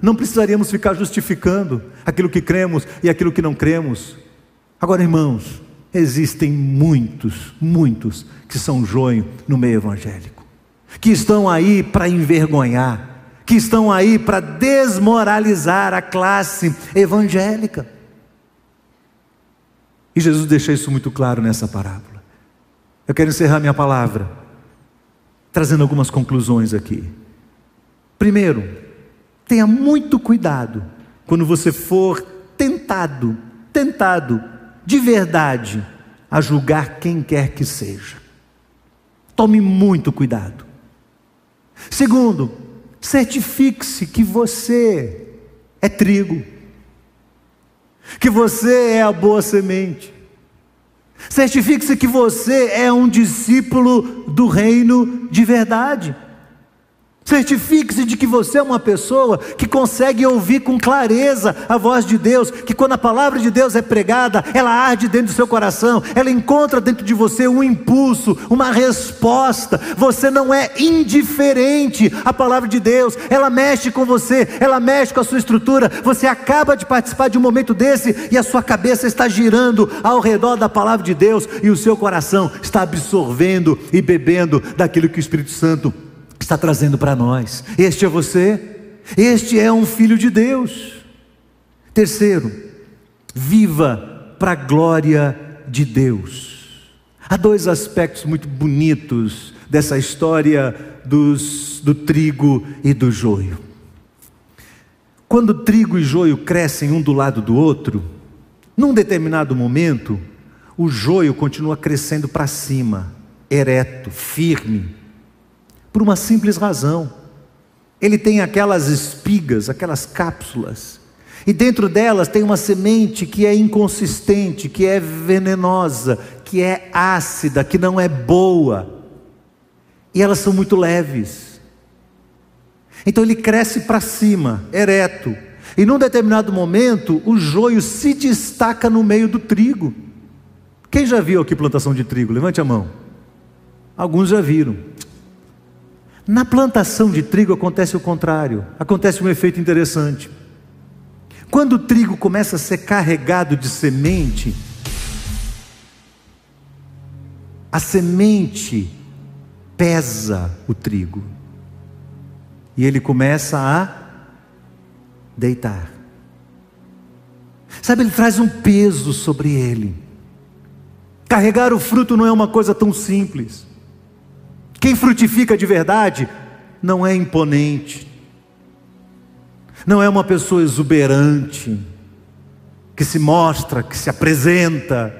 não precisaríamos ficar justificando aquilo que cremos e aquilo que não cremos. Agora, irmãos, existem muitos, muitos que são joio no meio evangélico, que estão aí para envergonhar que estão aí para desmoralizar a classe evangélica. E Jesus deixa isso muito claro nessa parábola. Eu quero encerrar minha palavra trazendo algumas conclusões aqui. Primeiro, tenha muito cuidado quando você for tentado, tentado de verdade a julgar quem quer que seja. Tome muito cuidado. Segundo, Certifique-se que você é trigo, que você é a boa semente, Certifique-se que você é um discípulo do reino de verdade. Certifique-se de que você é uma pessoa que consegue ouvir com clareza a voz de Deus, que quando a palavra de Deus é pregada, ela arde dentro do seu coração, ela encontra dentro de você um impulso, uma resposta. Você não é indiferente à palavra de Deus, ela mexe com você, ela mexe com a sua estrutura. Você acaba de participar de um momento desse e a sua cabeça está girando ao redor da palavra de Deus e o seu coração está absorvendo e bebendo daquilo que o Espírito Santo está trazendo para nós. Este é você, este é um filho de Deus. Terceiro, viva para a glória de Deus. Há dois aspectos muito bonitos dessa história dos, do trigo e do joio. Quando trigo e joio crescem um do lado do outro, num determinado momento, o joio continua crescendo para cima, ereto, firme por uma simples razão. Ele tem aquelas espigas, aquelas cápsulas, e dentro delas tem uma semente que é inconsistente, que é venenosa, que é ácida, que não é boa. E elas são muito leves. Então ele cresce para cima, ereto. E num determinado momento, o joio se destaca no meio do trigo. Quem já viu aqui plantação de trigo? Levante a mão. Alguns já viram. Na plantação de trigo acontece o contrário, acontece um efeito interessante. Quando o trigo começa a ser carregado de semente, a semente pesa o trigo e ele começa a deitar. Sabe, ele traz um peso sobre ele. Carregar o fruto não é uma coisa tão simples. Quem frutifica de verdade não é imponente, não é uma pessoa exuberante, que se mostra, que se apresenta.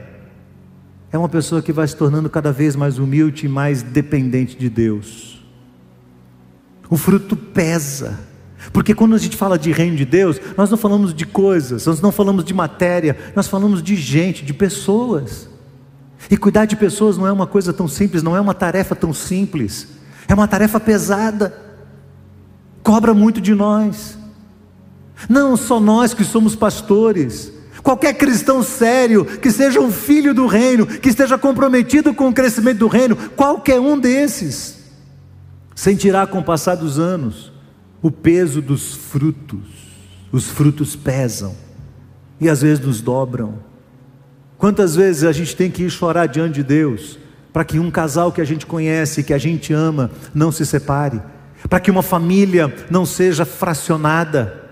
É uma pessoa que vai se tornando cada vez mais humilde e mais dependente de Deus. O fruto pesa. Porque quando a gente fala de reino de Deus, nós não falamos de coisas, nós não falamos de matéria, nós falamos de gente, de pessoas. E cuidar de pessoas não é uma coisa tão simples, não é uma tarefa tão simples, é uma tarefa pesada, cobra muito de nós. Não só nós que somos pastores, qualquer cristão sério, que seja um filho do reino, que esteja comprometido com o crescimento do reino, qualquer um desses, sentirá com o passar dos anos o peso dos frutos. Os frutos pesam e às vezes nos dobram. Quantas vezes a gente tem que ir chorar diante de Deus para que um casal que a gente conhece, que a gente ama, não se separe, para que uma família não seja fracionada,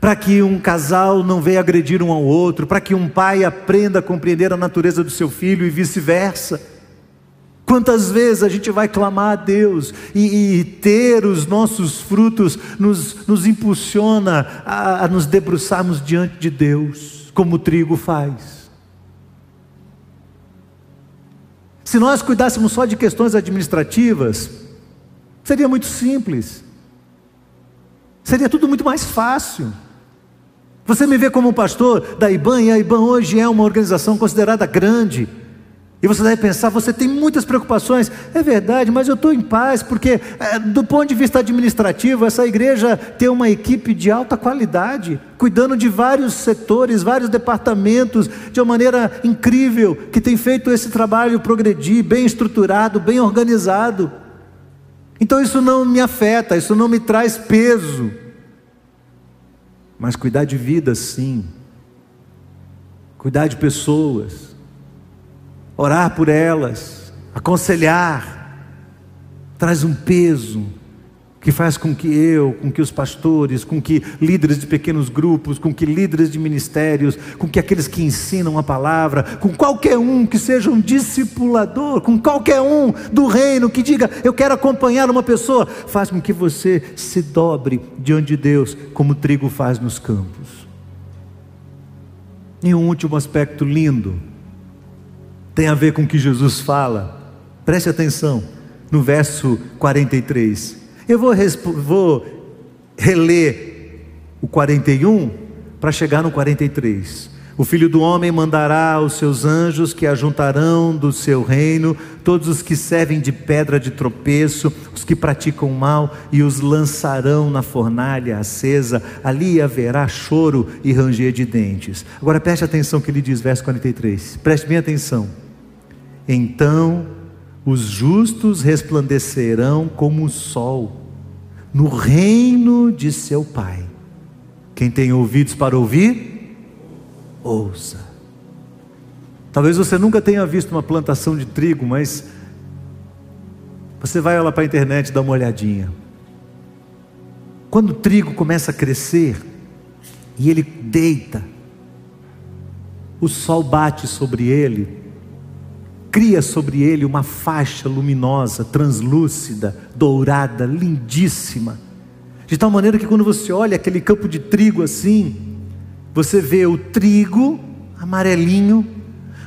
para que um casal não venha agredir um ao outro, para que um pai aprenda a compreender a natureza do seu filho e vice-versa. Quantas vezes a gente vai clamar a Deus e, e ter os nossos frutos nos, nos impulsiona a, a nos debruçarmos diante de Deus, como o trigo faz. Se nós cuidássemos só de questões administrativas, seria muito simples. Seria tudo muito mais fácil. Você me vê como pastor da IBAN, e a IBAN hoje é uma organização considerada grande. E você deve pensar, você tem muitas preocupações. É verdade, mas eu estou em paz, porque é, do ponto de vista administrativo, essa igreja tem uma equipe de alta qualidade, cuidando de vários setores, vários departamentos, de uma maneira incrível, que tem feito esse trabalho progredir, bem estruturado, bem organizado. Então isso não me afeta, isso não me traz peso. Mas cuidar de vidas, sim. Cuidar de pessoas orar por elas, aconselhar, traz um peso que faz com que eu, com que os pastores, com que líderes de pequenos grupos, com que líderes de ministérios, com que aqueles que ensinam a palavra, com qualquer um que seja um discipulador, com qualquer um do reino que diga, eu quero acompanhar uma pessoa, faz com que você se dobre diante de Deus, como o trigo faz nos campos. E um último aspecto lindo, tem a ver com o que Jesus fala. Preste atenção no verso 43. Eu vou, vou reler o 41 para chegar no 43. O filho do homem mandará os seus anjos que ajuntarão do seu reino todos os que servem de pedra de tropeço, os que praticam mal, e os lançarão na fornalha acesa. Ali haverá choro e ranger de dentes. Agora preste atenção que ele diz, verso 43. Preste bem atenção. Então os justos resplandecerão como o sol no reino de seu Pai. Quem tem ouvidos para ouvir, ouça. Talvez você nunca tenha visto uma plantação de trigo, mas você vai lá para a internet e dá uma olhadinha. Quando o trigo começa a crescer e ele deita, o sol bate sobre ele, cria sobre ele uma faixa luminosa, translúcida, dourada, lindíssima, de tal maneira que quando você olha aquele campo de trigo assim, você vê o trigo amarelinho,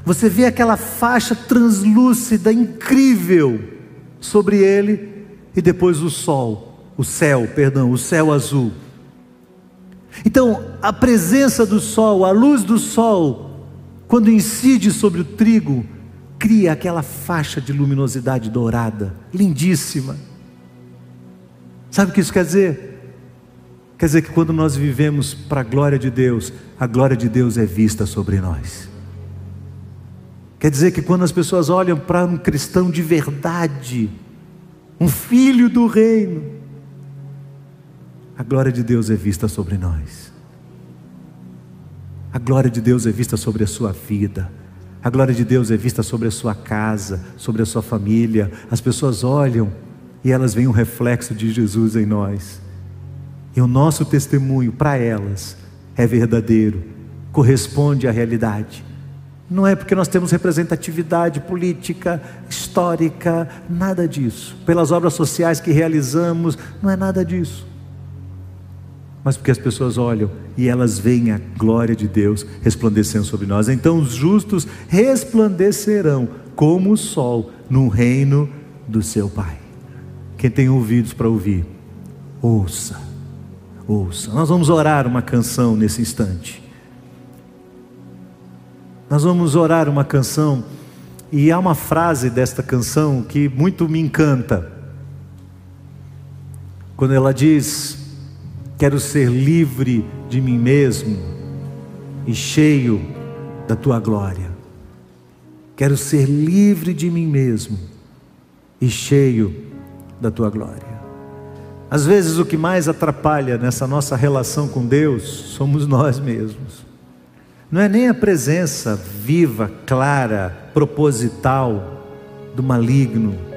você vê aquela faixa translúcida, incrível sobre ele, e depois o sol, o céu, perdão, o céu azul. Então, a presença do sol, a luz do sol, quando incide sobre o trigo, cria aquela faixa de luminosidade dourada, lindíssima. Sabe o que isso quer dizer? Quer dizer que quando nós vivemos para a glória de Deus, a glória de Deus é vista sobre nós. Quer dizer que quando as pessoas olham para um cristão de verdade, um filho do reino, a glória de Deus é vista sobre nós. A glória de Deus é vista sobre a sua vida. A glória de Deus é vista sobre a sua casa, sobre a sua família. As pessoas olham e elas veem um reflexo de Jesus em nós. E o nosso testemunho para elas é verdadeiro, corresponde à realidade. Não é porque nós temos representatividade política, histórica, nada disso. Pelas obras sociais que realizamos, não é nada disso. Mas porque as pessoas olham e elas veem a glória de Deus resplandecendo sobre nós. Então os justos resplandecerão como o sol no reino do seu Pai. Quem tem ouvidos para ouvir, ouça ouça. Nós vamos orar uma canção nesse instante. Nós vamos orar uma canção e há uma frase desta canção que muito me encanta. Quando ela diz: Quero ser livre de mim mesmo e cheio da tua glória. Quero ser livre de mim mesmo e cheio da tua glória. Às vezes o que mais atrapalha nessa nossa relação com Deus somos nós mesmos. Não é nem a presença viva, clara, proposital do maligno,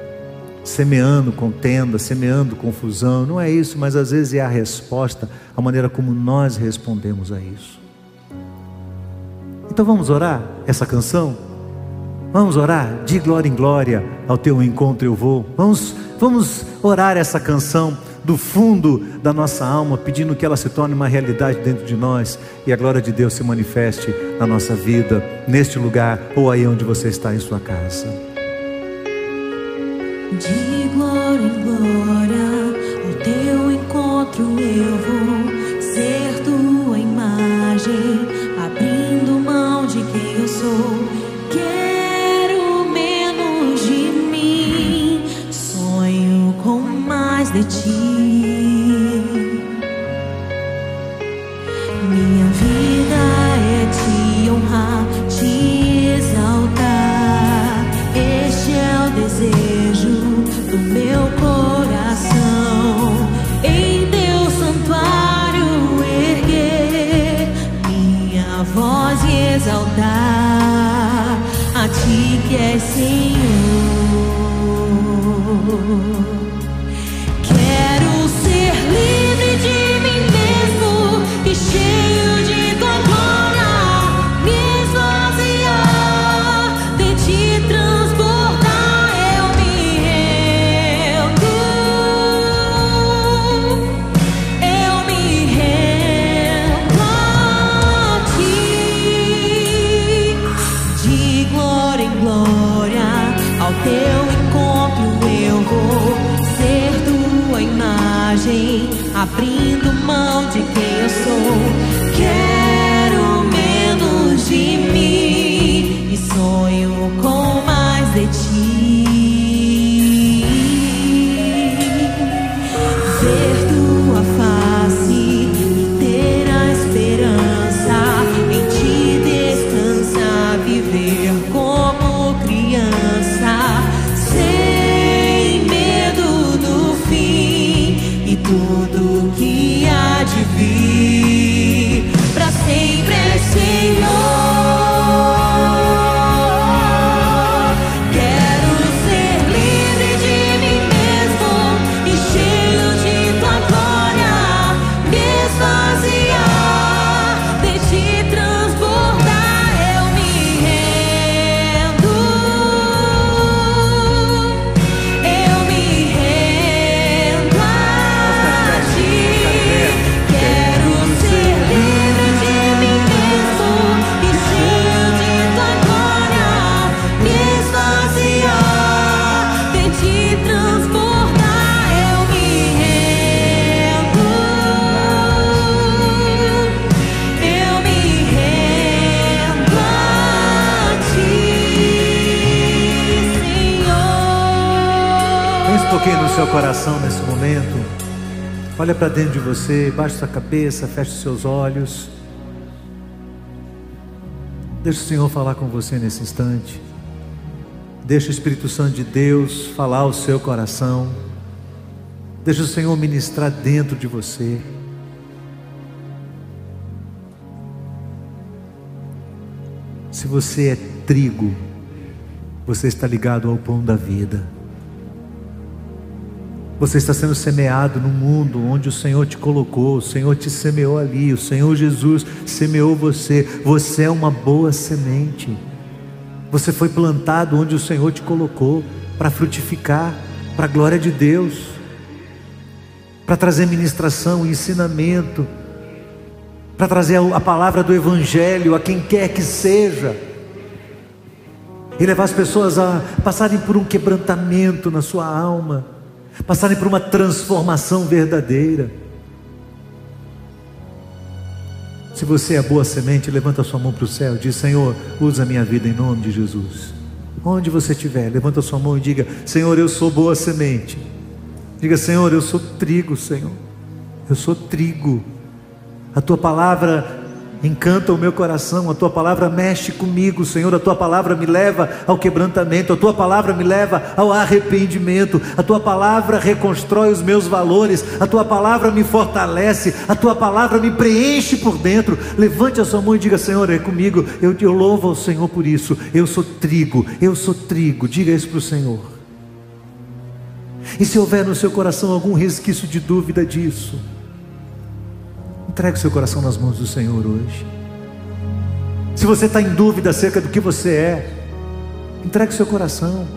semeando contenda, semeando confusão, não é isso, mas às vezes é a resposta, a maneira como nós respondemos a isso. Então vamos orar essa canção? Vamos orar, de glória em glória, ao teu encontro eu vou. Vamos, vamos orar essa canção do fundo da nossa alma, pedindo que ela se torne uma realidade dentro de nós e a glória de Deus se manifeste na nossa vida, neste lugar ou aí onde você está em sua casa. De glória em glória, ao teu encontro eu vou ser tua imagem, abrindo mão de quem eu sou. Quero menos de mim, sonho com mais de ti. Olha para dentro de você, baixe sua cabeça, feche seus olhos. Deixa o Senhor falar com você nesse instante. Deixa o Espírito Santo de Deus falar ao seu coração. Deixa o Senhor ministrar dentro de você. Se você é trigo, você está ligado ao pão da vida. Você está sendo semeado no mundo onde o Senhor te colocou, o Senhor te semeou ali, o Senhor Jesus semeou você. Você é uma boa semente. Você foi plantado onde o Senhor te colocou para frutificar, para a glória de Deus para trazer ministração, ensinamento, para trazer a palavra do Evangelho a quem quer que seja, e levar as pessoas a passarem por um quebrantamento na sua alma, passarem por uma transformação verdadeira. Se você é boa semente, levanta sua mão para o céu, diz: Senhor, usa a minha vida em nome de Jesus. Onde você estiver, levanta sua mão e diga: Senhor, eu sou boa semente Diga, Senhor, eu sou trigo, Senhor. Eu sou trigo. A tua palavra encanta o meu coração, a tua palavra mexe comigo, Senhor. A tua palavra me leva ao quebrantamento, a tua palavra me leva ao arrependimento, a tua palavra reconstrói os meus valores, a tua palavra me fortalece, a tua palavra me preenche por dentro. Levante a sua mão e diga: Senhor, é comigo. Eu, eu louvo ao Senhor por isso. Eu sou trigo, eu sou trigo. Diga isso para o Senhor. E se houver no seu coração algum resquício de dúvida disso, entregue o seu coração nas mãos do Senhor hoje. Se você está em dúvida acerca do que você é, entregue o seu coração.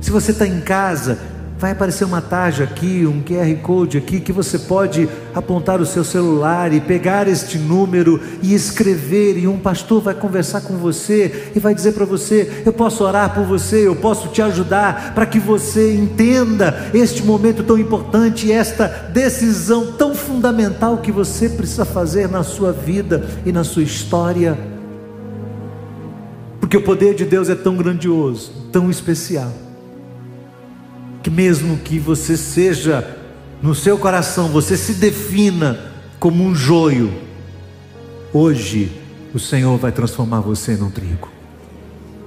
Se você está em casa, Vai aparecer uma tarja aqui, um QR Code aqui, que você pode apontar o seu celular e pegar este número e escrever, e um pastor vai conversar com você e vai dizer para você: Eu posso orar por você, eu posso te ajudar, para que você entenda este momento tão importante, esta decisão tão fundamental que você precisa fazer na sua vida e na sua história. Porque o poder de Deus é tão grandioso, tão especial que mesmo que você seja no seu coração, você se defina como um joio, hoje o Senhor vai transformar você num trigo,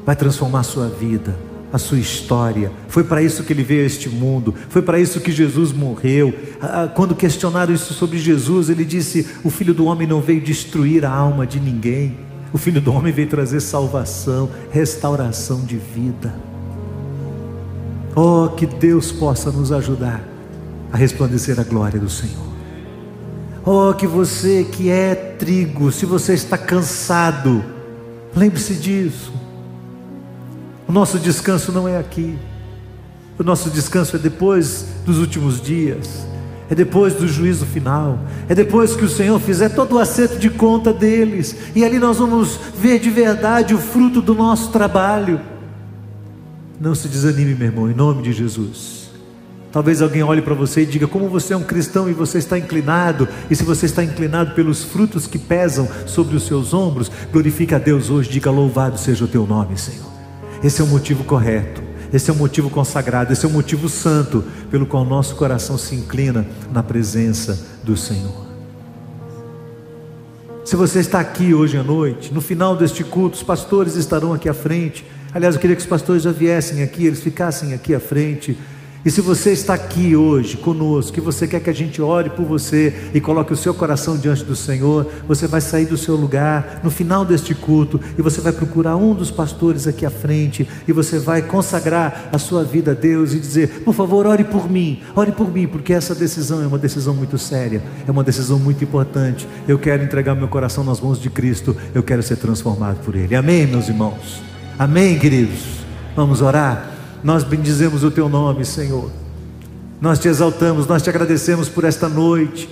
vai transformar a sua vida, a sua história. Foi para isso que ele veio a este mundo, foi para isso que Jesus morreu. Quando questionaram isso sobre Jesus, ele disse: O filho do homem não veio destruir a alma de ninguém, o filho do homem veio trazer salvação, restauração de vida. Oh, que Deus possa nos ajudar a resplandecer a glória do Senhor. Oh, que você que é trigo, se você está cansado, lembre-se disso. O nosso descanso não é aqui. O nosso descanso é depois dos últimos dias, é depois do juízo final, é depois que o Senhor fizer todo o acerto de conta deles, e ali nós vamos ver de verdade o fruto do nosso trabalho. Não se desanime, meu irmão, em nome de Jesus. Talvez alguém olhe para você e diga: Como você é um cristão e você está inclinado, e se você está inclinado pelos frutos que pesam sobre os seus ombros, glorifique a Deus hoje, diga: Louvado seja o teu nome, Senhor. Esse é o motivo correto, esse é o motivo consagrado, esse é o motivo santo pelo qual nosso coração se inclina na presença do Senhor. Se você está aqui hoje à noite, no final deste culto, os pastores estarão aqui à frente Aliás, eu queria que os pastores já viessem aqui, eles ficassem aqui à frente. E se você está aqui hoje conosco, que você quer que a gente ore por você e coloque o seu coração diante do Senhor, você vai sair do seu lugar no final deste culto e você vai procurar um dos pastores aqui à frente e você vai consagrar a sua vida a Deus e dizer: por favor, ore por mim, ore por mim, porque essa decisão é uma decisão muito séria, é uma decisão muito importante. Eu quero entregar meu coração nas mãos de Cristo, eu quero ser transformado por Ele. Amém, meus irmãos? Amém, queridos? Vamos orar? Nós bendizemos o Teu nome, Senhor. Nós te exaltamos, nós te agradecemos por esta noite,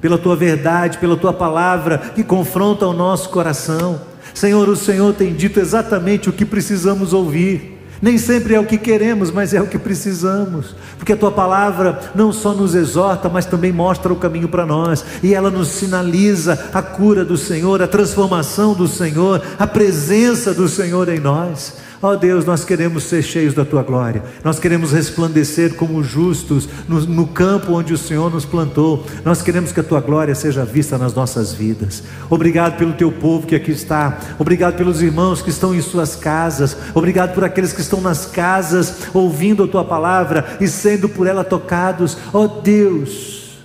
pela Tua verdade, pela Tua palavra que confronta o nosso coração. Senhor, o Senhor tem dito exatamente o que precisamos ouvir. Nem sempre é o que queremos, mas é o que precisamos, porque a tua palavra não só nos exorta, mas também mostra o caminho para nós, e ela nos sinaliza a cura do Senhor, a transformação do Senhor, a presença do Senhor em nós. Ó oh Deus, nós queremos ser cheios da tua glória, nós queremos resplandecer como justos no, no campo onde o Senhor nos plantou, nós queremos que a tua glória seja vista nas nossas vidas. Obrigado pelo teu povo que aqui está, obrigado pelos irmãos que estão em suas casas, obrigado por aqueles que estão nas casas ouvindo a tua palavra e sendo por ela tocados. Ó oh Deus,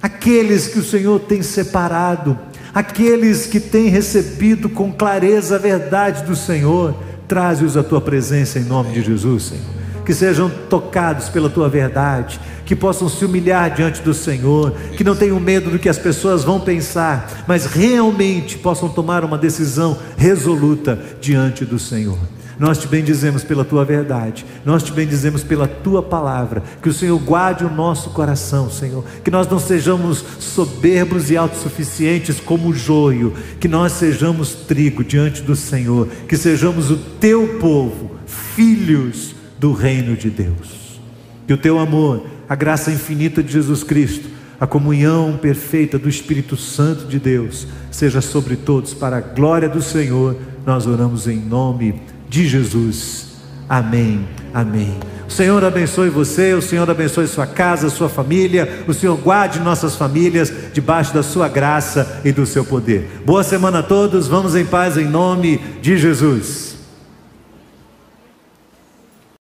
aqueles que o Senhor tem separado, aqueles que têm recebido com clareza a verdade do Senhor, traze-os à tua presença em nome de Jesus, Senhor. Que sejam tocados pela tua verdade, que possam se humilhar diante do Senhor, que não tenham medo do que as pessoas vão pensar, mas realmente possam tomar uma decisão resoluta diante do Senhor. Nós te bendizemos pela tua verdade, nós te bendizemos pela tua palavra. Que o Senhor guarde o nosso coração, Senhor. Que nós não sejamos soberbos e autossuficientes como o joio, que nós sejamos trigo diante do Senhor, que sejamos o teu povo, filhos do reino de Deus. Que o teu amor, a graça infinita de Jesus Cristo, a comunhão perfeita do Espírito Santo de Deus, seja sobre todos, para a glória do Senhor. Nós oramos em nome de de Jesus. Amém. Amém. O Senhor abençoe você, o Senhor abençoe sua casa, sua família, o Senhor guarde nossas famílias debaixo da sua graça e do seu poder. Boa semana a todos, vamos em paz em nome de Jesus.